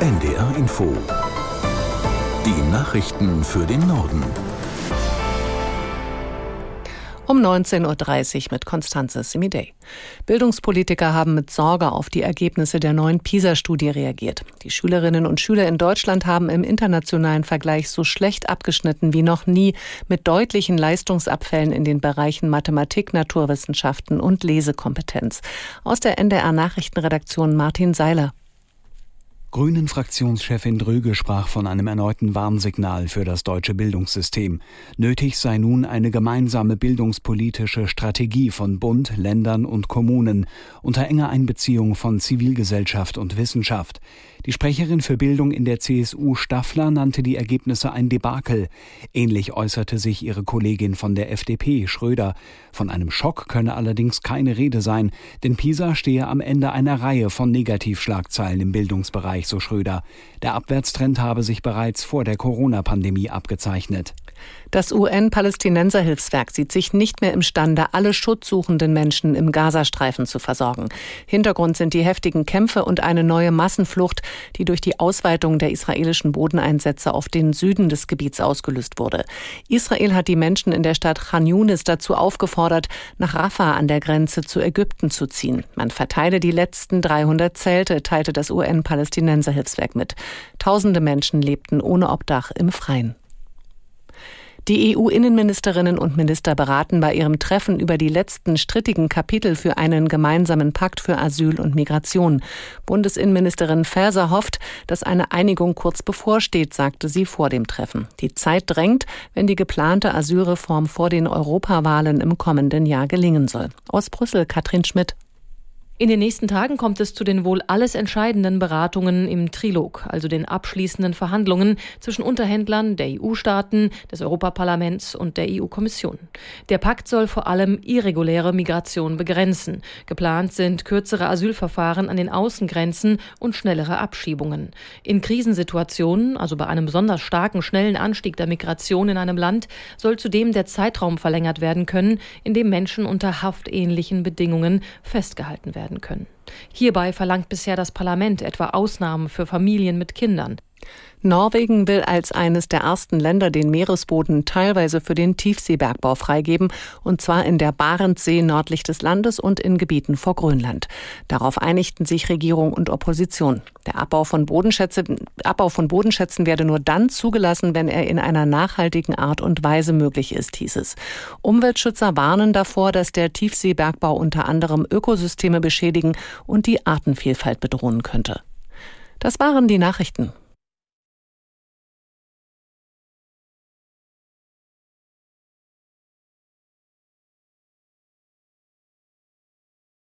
NDR Info. Die Nachrichten für den Norden. Um 19.30 Uhr mit Konstanze Simidey. Bildungspolitiker haben mit Sorge auf die Ergebnisse der neuen PISA-Studie reagiert. Die Schülerinnen und Schüler in Deutschland haben im internationalen Vergleich so schlecht abgeschnitten wie noch nie mit deutlichen Leistungsabfällen in den Bereichen Mathematik, Naturwissenschaften und Lesekompetenz. Aus der NDR Nachrichtenredaktion Martin Seiler. Grünen-Fraktionschefin Dröge sprach von einem erneuten Warnsignal für das deutsche Bildungssystem. Nötig sei nun eine gemeinsame bildungspolitische Strategie von Bund, Ländern und Kommunen unter enger Einbeziehung von Zivilgesellschaft und Wissenschaft. Die Sprecherin für Bildung in der CSU Staffler nannte die Ergebnisse ein Debakel. Ähnlich äußerte sich ihre Kollegin von der FDP Schröder. Von einem Schock könne allerdings keine Rede sein, denn PISA stehe am Ende einer Reihe von Negativschlagzeilen im Bildungsbereich, so Schröder. Der Abwärtstrend habe sich bereits vor der Corona-Pandemie abgezeichnet. Das UN-Palästinenser-Hilfswerk sieht sich nicht mehr imstande, alle schutzsuchenden Menschen im Gazastreifen zu versorgen. Hintergrund sind die heftigen Kämpfe und eine neue Massenflucht, die durch die Ausweitung der israelischen Bodeneinsätze auf den Süden des Gebiets ausgelöst wurde. Israel hat die Menschen in der Stadt Khan Yunis dazu aufgefordert, nach Rafah an der Grenze zu Ägypten zu ziehen. Man verteile die letzten 300 Zelte, teilte das UN-Palästinenser-Hilfswerk mit. Tausende Menschen lebten ohne Obdach im Freien. Die EU-Innenministerinnen und Minister beraten bei ihrem Treffen über die letzten strittigen Kapitel für einen gemeinsamen Pakt für Asyl und Migration. Bundesinnenministerin Faeser hofft, dass eine Einigung kurz bevorsteht, sagte sie vor dem Treffen. Die Zeit drängt, wenn die geplante Asylreform vor den Europawahlen im kommenden Jahr gelingen soll. Aus Brüssel Katrin Schmidt. In den nächsten Tagen kommt es zu den wohl alles entscheidenden Beratungen im Trilog, also den abschließenden Verhandlungen zwischen Unterhändlern der EU-Staaten, des Europaparlaments und der EU-Kommission. Der Pakt soll vor allem irreguläre Migration begrenzen. Geplant sind kürzere Asylverfahren an den Außengrenzen und schnellere Abschiebungen. In Krisensituationen, also bei einem besonders starken, schnellen Anstieg der Migration in einem Land, soll zudem der Zeitraum verlängert werden können, in dem Menschen unter haftähnlichen Bedingungen festgehalten werden werden können. Hierbei verlangt bisher das Parlament etwa Ausnahmen für Familien mit Kindern. Norwegen will als eines der ersten Länder den Meeresboden teilweise für den Tiefseebergbau freigeben, und zwar in der Barentssee nördlich des Landes und in Gebieten vor Grönland. Darauf einigten sich Regierung und Opposition. Der Abbau von, Abbau von Bodenschätzen werde nur dann zugelassen, wenn er in einer nachhaltigen Art und Weise möglich ist, hieß es. Umweltschützer warnen davor, dass der Tiefseebergbau unter anderem Ökosysteme beschädigen und die Artenvielfalt bedrohen könnte. Das waren die Nachrichten.